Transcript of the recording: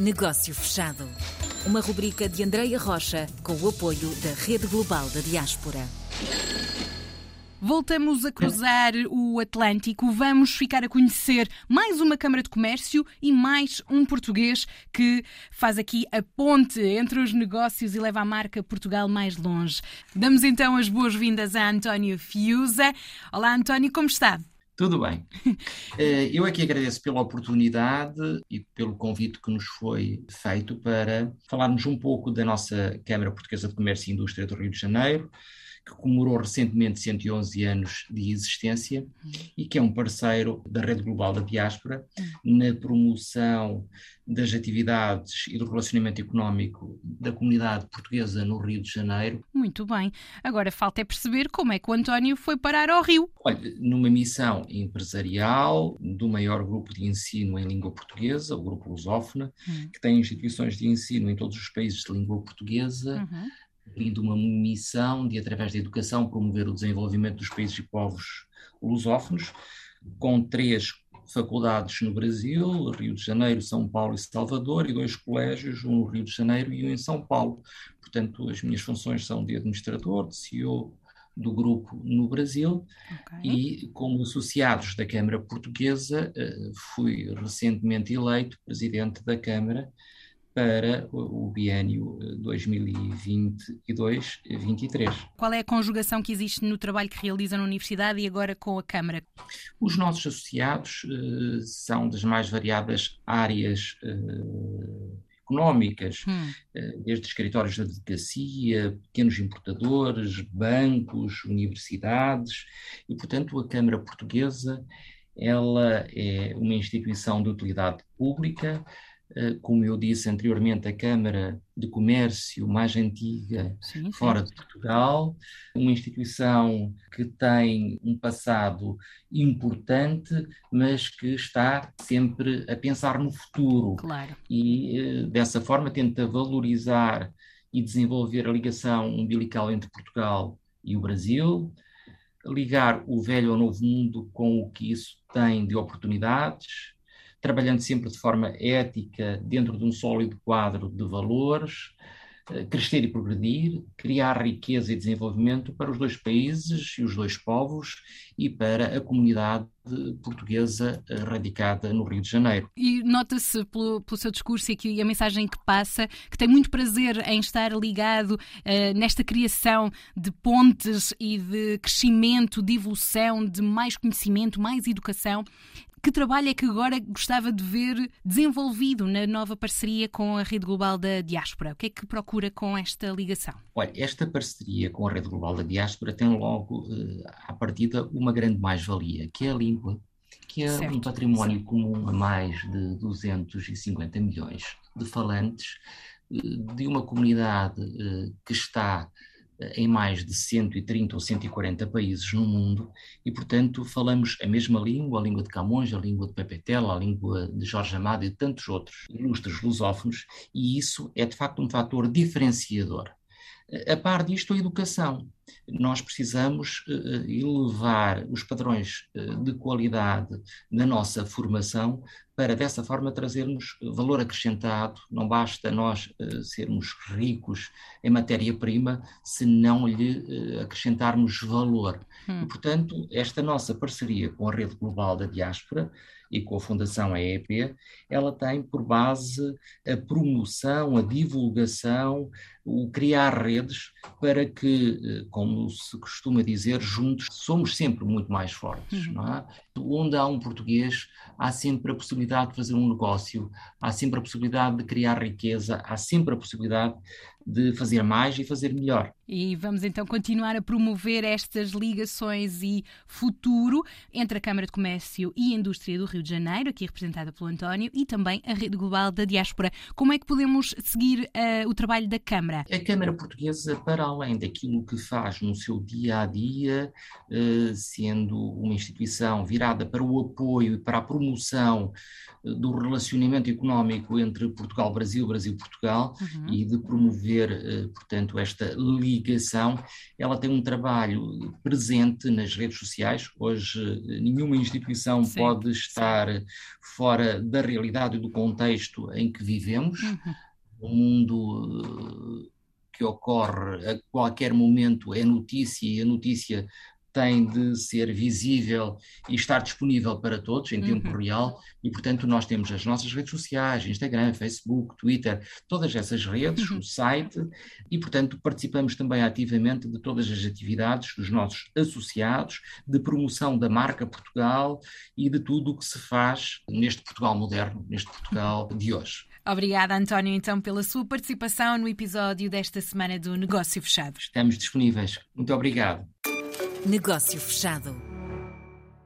Negócio Fechado. Uma rubrica de Andreia Rocha com o apoio da Rede Global da Diaspora. Voltamos a cruzar o Atlântico, vamos ficar a conhecer mais uma Câmara de Comércio e mais um português que faz aqui a ponte entre os negócios e leva a marca Portugal mais longe. Damos então as boas-vindas a António Fiuza. Olá, António, como está? Tudo bem. Eh, eu aqui agradeço pela oportunidade e pelo convite que nos foi feito para falarmos um pouco da nossa Câmara Portuguesa de Comércio e Indústria do Rio de Janeiro, que comemorou recentemente 111 anos de existência e que é um parceiro da Rede Global da Diáspora na promoção das atividades e do relacionamento económico da comunidade portuguesa no Rio de Janeiro. Muito bem. Agora falta é perceber como é que o António foi parar ao Rio. Olha, numa missão empresarial do maior grupo de ensino em língua portuguesa, o Grupo Lusófona, uhum. que tem instituições de ensino em todos os países de língua portuguesa, uhum cumprindo uma missão de, através da educação, promover o desenvolvimento dos países e povos lusófonos, com três faculdades no Brasil, Rio de Janeiro, São Paulo e Salvador, e dois colégios, um no Rio de Janeiro e um em São Paulo. Portanto, as minhas funções são de administrador, de CEO do grupo no Brasil okay. e como associados da Câmara Portuguesa eh, fui recentemente eleito presidente da Câmara para o biênio 2022-23. Eh, Qual é a conjugação que existe no trabalho que realiza na Universidade e agora com a Câmara? Os nossos associados uh, são das mais variadas áreas uh, económicas, hum. uh, desde escritórios de advocacia, pequenos importadores, bancos, universidades, e portanto a Câmara Portuguesa ela é uma instituição de utilidade pública, como eu disse anteriormente, a Câmara de Comércio mais antiga sim, sim. fora de Portugal, uma instituição que tem um passado importante, mas que está sempre a pensar no futuro. Claro. E eh, dessa forma tenta valorizar e desenvolver a ligação umbilical entre Portugal e o Brasil, ligar o velho ao novo mundo com o que isso tem de oportunidades trabalhando sempre de forma ética, dentro de um sólido quadro de valores, eh, crescer e progredir, criar riqueza e desenvolvimento para os dois países e os dois povos e para a comunidade portuguesa eh, radicada no Rio de Janeiro. E nota-se pelo, pelo, seu discurso e, aqui, a mensagem que passa que tem muito prazer em estar ligado uh, nesta criação de pontes e de crescimento, de evolução, de mais conhecimento, mais educação que trabalho é que agora gostava de ver desenvolvido na nova parceria com a Rede Global da Diáspora? O que é que procura com esta ligação? Olha, esta parceria com a Rede Global da Diáspora tem logo, uh, à partida, uma grande mais-valia, que é a língua, que é certo, um património comum a mais de 250 milhões de falantes, uh, de uma comunidade uh, que está em mais de 130 ou 140 países no mundo e, portanto, falamos a mesma língua, a língua de Camões, a língua de Pepe Tela, a língua de Jorge Amado e de tantos outros ilustres lusófonos, e isso é de facto um fator diferenciador. A par disto, a educação. Nós precisamos uh, elevar os padrões uh, de qualidade na nossa formação para, dessa forma, trazermos valor acrescentado. Não basta nós uh, sermos ricos em matéria-prima se não lhe acrescentarmos valor. Hum. E, portanto, esta nossa parceria com a Rede Global da Diáspora e com a Fundação EEP, ela tem por base a promoção, a divulgação, o criar redes para que, eh, como se costuma dizer, juntos somos sempre muito mais fortes. Uhum. Não é? Onde há um português, há sempre a possibilidade de fazer um negócio, há sempre a possibilidade de criar riqueza, há sempre a possibilidade de fazer mais e fazer melhor. E vamos então continuar a promover estas ligações e futuro entre a Câmara de Comércio e Indústria do Rio de Janeiro, aqui representada pelo António, e também a Rede Global da Diáspora. Como é que podemos seguir uh, o trabalho da Câmara? A Câmara Portuguesa, para além daquilo que faz no seu dia a dia, uh, sendo uma instituição virada para o apoio e para a promoção uh, do relacionamento económico entre Portugal-Brasil, Brasil-Portugal, uhum. e de promover haver, portanto, esta ligação, ela tem um trabalho presente nas redes sociais. Hoje, nenhuma instituição Sim. pode estar fora da realidade e do contexto em que vivemos. Uhum. O mundo que ocorre a qualquer momento é notícia e a notícia tem de ser visível e estar disponível para todos em tempo uhum. real e portanto nós temos as nossas redes sociais, Instagram, Facebook, Twitter, todas essas redes, uhum. o site e portanto participamos também ativamente de todas as atividades dos nossos associados, de promoção da marca Portugal e de tudo o que se faz neste Portugal moderno, neste Portugal de hoje. Obrigada, António, então, pela sua participação no episódio desta semana do Negócio Fechado. Estamos disponíveis. Muito obrigado. Negócio Fechado.